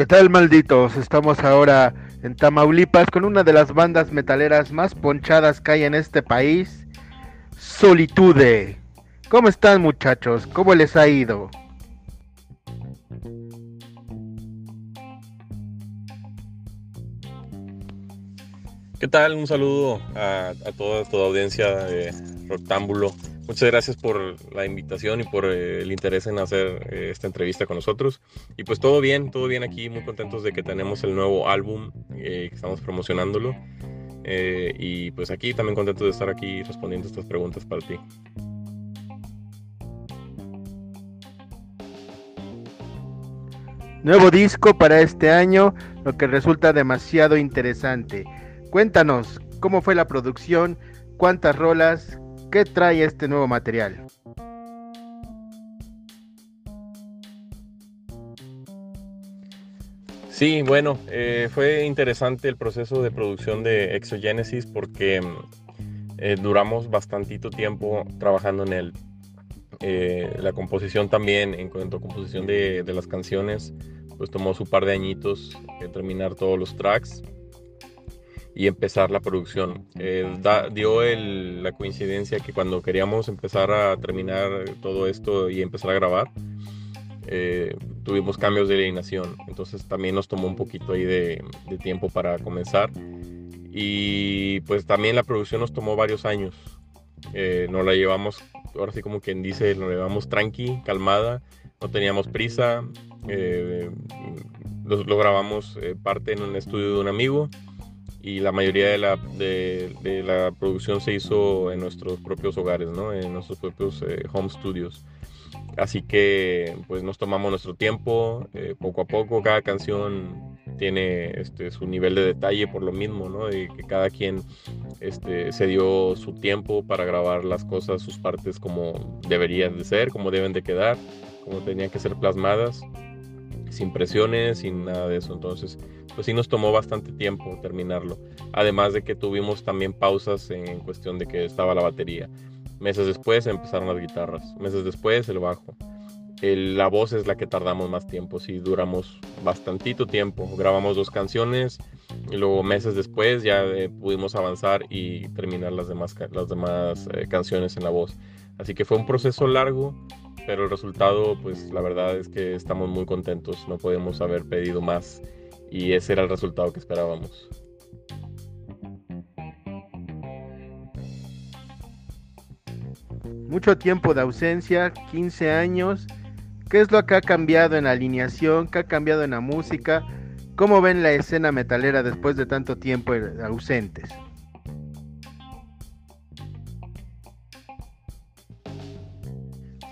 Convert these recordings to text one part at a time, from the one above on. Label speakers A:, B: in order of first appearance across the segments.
A: ¿Qué tal malditos? Estamos ahora en Tamaulipas con una de las bandas metaleras más ponchadas que hay en este país, Solitude. ¿Cómo están muchachos? ¿Cómo les ha ido?
B: ¿Qué tal? Un saludo a, toda tu audiencia de Roctámbulo. Muchas gracias por la invitación y por eh, el interés en hacer eh, esta entrevista con nosotros. Y pues todo bien, todo bien aquí, muy contentos de que tenemos el nuevo álbum, eh, que estamos promocionándolo. y pues aquí también contentos de estar aquí respondiendo estas preguntas para ti.
A: Nuevo disco para este año, lo que resulta demasiado interesante. Cuéntanos, ¿cómo fue la producción? ¿Cuántas rolas? ¿Qué trae este nuevo material?
B: Sí, bueno, eh, fue interesante el proceso de producción de Exogenesis porque eh, duramos bastantito tiempo trabajando en él. Eh, la composición también, en cuanto a composición de, de las canciones, pues tomó su par de añitos terminar todos los tracks y empezar la producción. Eh, dio la coincidencia que cuando queríamos empezar a terminar todo esto y empezar a grabar, eh, tuvimos cambios de alineación, entonces también nos tomó un poquito ahí de, tiempo para comenzar. Y pues también la producción nos tomó varios años. Eh, nos la llevamos, ahora sí como quien dice, nos la llevamos tranqui, calmada, no teníamos prisa. lo, lo, grabamos parte en un estudio de un amigo y la mayoría de la, de, la producción se hizo en nuestros propios hogares, ¿no? en nuestros propios eh, home studios. Así que pues nos tomamos nuestro tiempo, eh, poco a poco, cada canción tiene este, su nivel de detalle por lo mismo, ¿no? Y que cada quien este, se dio su tiempo para grabar las cosas, sus partes como deberían de ser, como deben de quedar, como tenían que ser plasmadas, sin presiones, sin nada de eso. Entonces, pues sí nos tomó bastante tiempo terminarlo. Además de que tuvimos también pausas en cuestión de que estaba la batería. Meses después empezaron las guitarras, meses después el bajo. la voz es la que tardamos más tiempo, sí duramos bastantito tiempo. Grabamos dos canciones y luego meses después ya eh, pudimos avanzar y terminar las demás, las demás eh, canciones en la voz. Así que fue un proceso largo, pero el resultado, pues la verdad es que estamos muy contentos. No podemos haber pedido más y ese era el resultado que esperábamos.
A: Mucho tiempo de ausencia, 15 años. ¿Qué es lo que ha cambiado en la alineación? ¿Qué ha cambiado en la música? ¿Cómo ven la escena metalera después de tanto tiempo ausentes?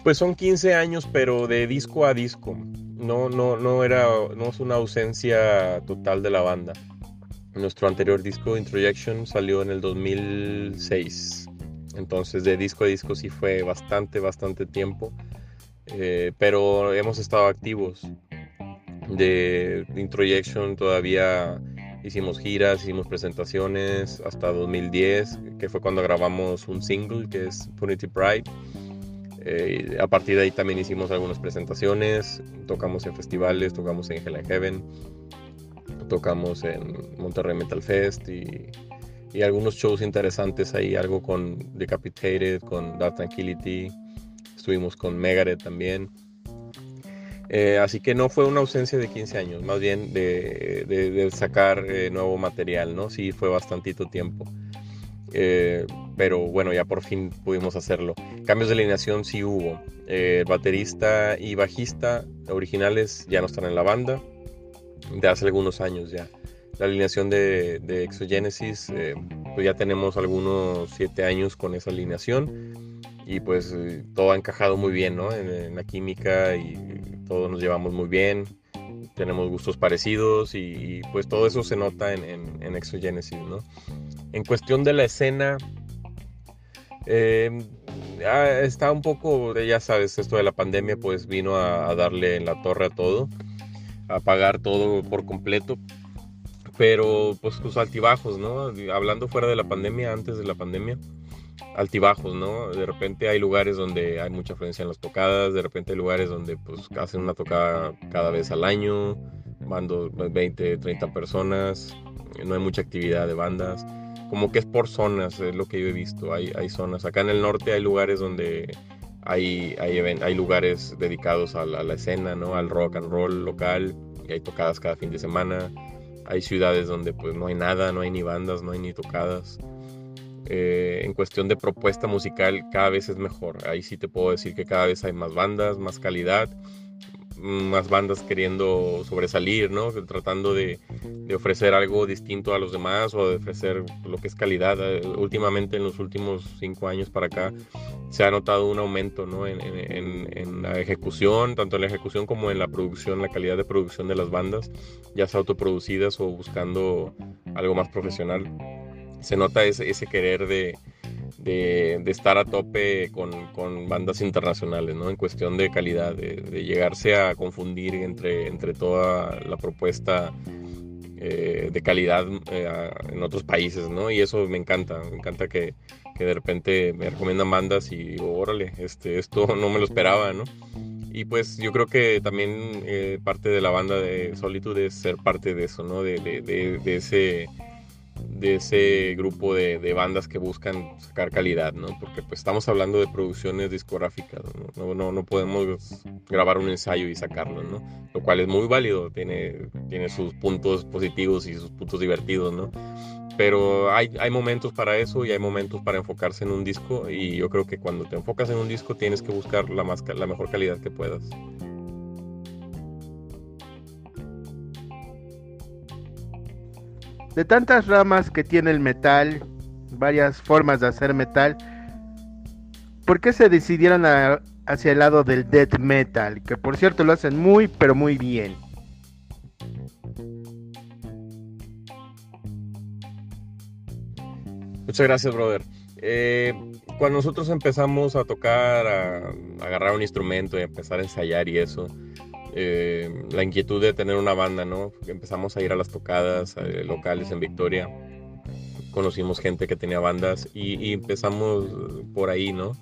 B: Pues son 15 años, pero de disco a disco no, no, no era, no es una ausencia total de la banda. Nuestro anterior disco, Introjection, salió en el 2006. Entonces de disco a disco sí fue bastante, bastante tiempo. Eh, pero hemos estado activos. De Introjection todavía hicimos giras, hicimos presentaciones hasta 2010, que fue cuando grabamos un single que es Punity Pride eh, a partir de ahí también hicimos algunas presentaciones, tocamos en festivales, tocamos en Hell and Heaven, tocamos en Monterrey Metal Fest y, algunos shows interesantes ahí, algo con Decapitated, con Dark Tranquility, estuvimos con Megadeth también. Eh, así que no fue una ausencia de 15 años, más bien de, sacar eh, nuevo material, ¿no? Sí, fue bastantito tiempo. Pero bueno, ya por fin pudimos hacerlo. Cambios de alineación sí hubo. el baterista y bajista originales ya no están en la banda, de hace algunos años ya. La alineación de, de Exogenesis, eh, pues ya tenemos algunos siete años con esa alineación y pues eh, todo ha encajado muy bien, ¿no? En, la química y todos nos llevamos muy bien, tenemos gustos parecidos y, pues todo eso se nota en, en, en Exogenesis, ¿no? En cuestión de la escena, eh, está un poco, ya sabes, esto de la pandemia pues vino a, darle en la torre a todo, a pagar todo por completo, pero pues sus altibajos, ¿no? Hablando fuera de la pandemia, antes de la pandemia, altibajos, ¿no? De repente hay lugares donde hay mucha afluencia en las tocadas, de repente hay lugares donde pues hacen una tocada cada vez al año, bandos 20, 30 personas, no hay mucha actividad de bandas, como que es por zonas, es lo que yo he visto, hay, hay zonas, acá en el norte hay lugares donde hay, hay, hay lugares dedicados a la, escena, ¿no? al rock and roll local, y hay tocadas cada fin de semana, hay ciudades donde pues no hay nada, no hay ni bandas, no hay ni tocadas. Eh, en cuestión de propuesta musical cada vez es mejor. Ahí sí te puedo decir que cada vez hay más bandas, más calidad, más bandas queriendo sobresalir, ¿no? Tratando de, ofrecer algo distinto a los demás o de ofrecer lo que es calidad. Eh, últimamente, en los últimos cinco años para acá, se ha notado un aumento, ¿no? En, en, la ejecución, tanto en la ejecución como en la producción, la calidad de producción de las bandas, ya sea autoproducidas o buscando algo más profesional se nota ese, ese querer de, de, estar a tope con, bandas internacionales, ¿no? En cuestión de calidad, de, llegarse a confundir entre, entre toda la propuesta eh, de calidad eh, en otros países, ¿no? Y eso me encanta, me encanta que, que, de repente me recomiendan bandas y digo, órale, este, esto no me lo esperaba, ¿no? Y pues yo creo que también eh, parte de la banda de Solitude es ser parte de eso, ¿no? de, de, de ese de ese grupo de, bandas que buscan sacar calidad, ¿no? Porque pues estamos hablando de producciones discográficas, ¿no? No, no, podemos grabar un ensayo y sacarlo, ¿no? Lo cual es muy válido, tiene, tiene sus puntos positivos y sus puntos divertidos, ¿no? Pero hay, hay momentos para eso y hay momentos para enfocarse en un disco y yo creo que cuando te enfocas en un disco tienes que buscar la, más, la mejor calidad que puedas.
A: De tantas ramas que tiene el metal, varias formas de hacer metal, ¿por qué se decidieron hacia el lado del death metal? Que por cierto lo hacen muy, pero muy bien.
B: Muchas gracias, brother. Eh, cuando nosotros empezamos a tocar, a, agarrar un instrumento y a empezar a ensayar y eso, eh, la inquietud de tener una banda, ¿no? Empezamos a ir a las tocadas eh, locales en Victoria, conocimos gente que tenía bandas y, empezamos por ahí, ¿no?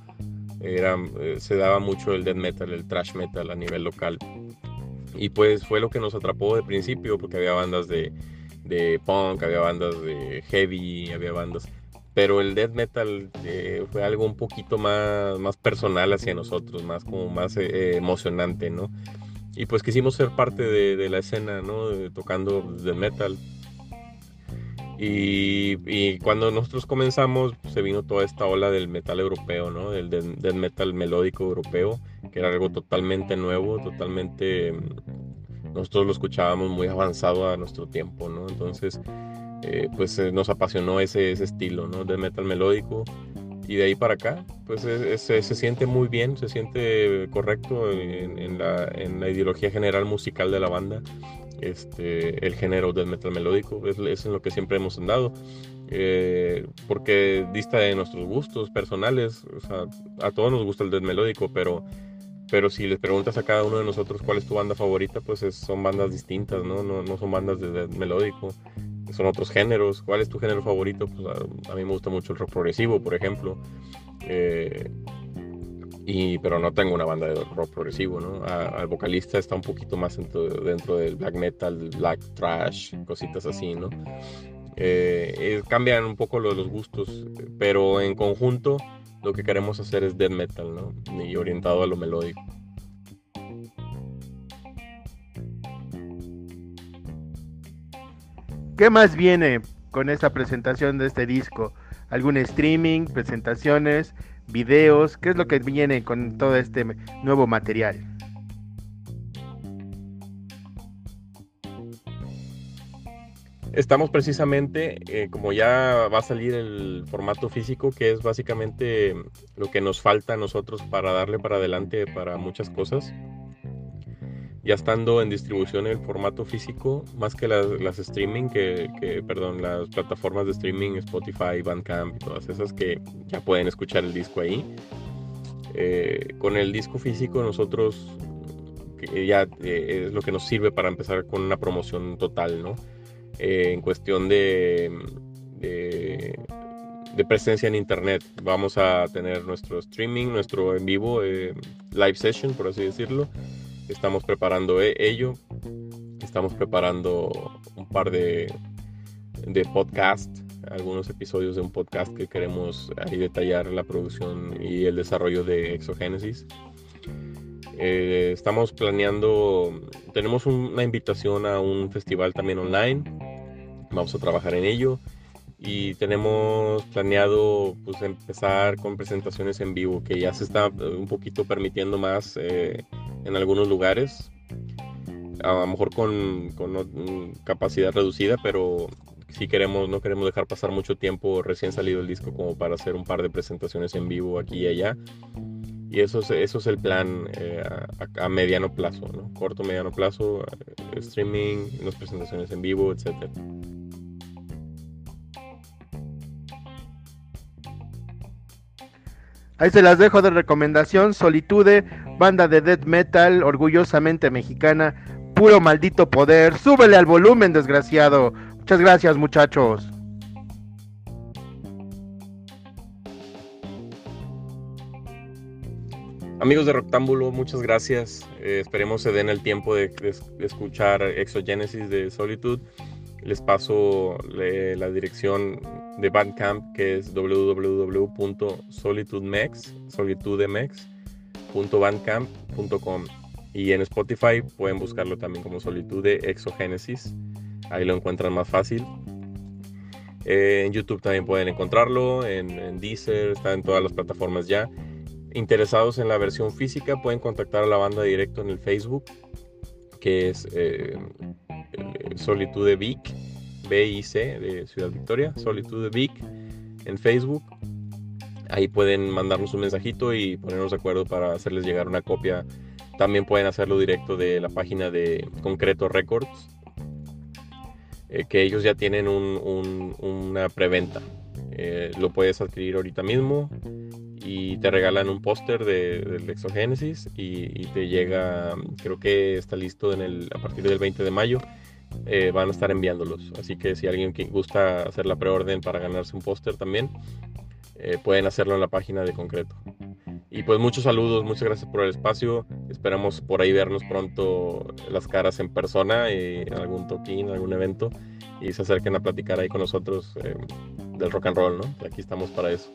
B: Era, eh, se daba mucho el death metal, el thrash metal a nivel local. Y pues fue lo que nos atrapó de principio, porque había bandas de, punk, había bandas de heavy, había bandas pero el death metal fue algo un poquito más, más personal hacia nosotros, más como más emocionante, ¿no? Y pues quisimos ser parte de, la escena, ¿no? tocando de metal. Y, cuando nosotros comenzamos, se vino toda esta ola del metal europeo, ¿no? Del, del, metal melódico europeo, que era algo totalmente nuevo, totalmente... Nosotros lo escuchábamos muy avanzado a nuestro tiempo, ¿no? Entonces, eh, pues eh, nos apasionó ese, ese estilo, ¿no? De metal melódico y de ahí para acá, pues se siente muy bien, se siente correcto en, la, en, la, ideología general musical de la banda. Este, el género del metal melódico es, es en lo que siempre hemos andado. Eh, porque dista de nuestros gustos personales, o sea, a todos nos gusta el death melódico, pero, pero si les preguntas a cada uno de nosotros cuál es tu banda favorita, pues son bandas distintas, ¿no? ¿no? No, son bandas de death melódico son otros géneros. ¿Cuál es tu género favorito? Pues a, mí me gusta mucho el rock progresivo, por ejemplo. Eh, y, pero no tengo una banda de rock progresivo, ¿no? al vocalista está un poquito más dentro, del black metal, black trash, cositas así, ¿no? Eh, cambian un poco los, los gustos, pero en conjunto lo que queremos hacer es death metal, ¿no? Y orientado a lo melódico.
A: ¿Qué más viene con esta presentación de este disco? ¿Algún streaming, presentaciones, videos? ¿Qué es lo que viene con todo este nuevo material?
B: Estamos precisamente, eh, como ya va a salir el formato físico, que es básicamente lo que nos falta a nosotros para darle para adelante para muchas cosas ya estando en distribución el formato físico, más que las, las streaming, que, que, perdón, las plataformas de streaming, Spotify, Bandcamp y todas esas que ya pueden escuchar el disco ahí. Eh, con el disco físico nosotros ya eh, es lo que nos sirve para empezar con una promoción total, ¿no? Eh, en cuestión de, de, de, presencia en internet. Vamos a tener nuestro streaming, nuestro en vivo, live session, por así decirlo estamos preparando e-, ello. estamos preparando un par de, de podcasts, algunos episodios de un podcast que queremos ahí detallar la producción y el desarrollo de Exogénesis. Eh, estamos planeando, tenemos una invitación a un festival también online, vamos a trabajar en ello y tenemos planeado pues empezar con presentaciones en vivo que ya se está eh, un poquito permitiendo más eh, en algunos lugares a lo mejor con, con, capacidad reducida pero si queremos no queremos dejar pasar mucho tiempo recién salido el disco como para hacer un par de presentaciones en vivo aquí y allá y eso es, eso es el plan eh, a, mediano plazo, ¿no? corto, mediano plazo, streaming, unas presentaciones en vivo, etcétera.
A: Ahí se las dejo de recomendación. Solitude, banda de death metal, orgullosamente mexicana. Puro maldito poder. Súbele al volumen, desgraciado. Muchas gracias, muchachos.
B: Amigos de Rectángulo, muchas gracias. Eh, esperemos se den el tiempo de, escuchar Exogenesis de Solitude. Les paso la dirección de Bandcamp que es www.solitudemex.bandcamp.com y en Spotify pueden buscarlo también como Solitude Exogénesis. Ahí lo encuentran más fácil. Eh, en YouTube también pueden encontrarlo, en, Deezer, está en todas las plataformas ya interesados en la versión física pueden contactar a la banda directo en el Facebook, que es eh, Solitude Vic, B-I-C de Ciudad Victoria, Solitude Vic en Facebook. Ahí pueden mandarnos un mensajito y ponernos de acuerdo para hacerles llegar una copia. También pueden hacerlo directo de la página de Concreto Records, eh, que ellos ya tienen una preventa. Eh, lo puedes adquirir ahorita mismo y te regalan un póster de, del Exogénesis y, te llega, creo que está listo a partir del 20 de mayo. Eh, van a estar enviándolos. Así que si alguien que gusta hacer la preorden para ganarse un póster también, eh, pueden hacerlo en la página de concreto. Y pues muchos saludos, muchas gracias por el espacio. Esperamos por ahí vernos pronto las caras en persona, y en algún toquín, algún evento, y se acerquen a platicar ahí con nosotros eh, del rock and roll, ¿no? Aquí estamos para eso.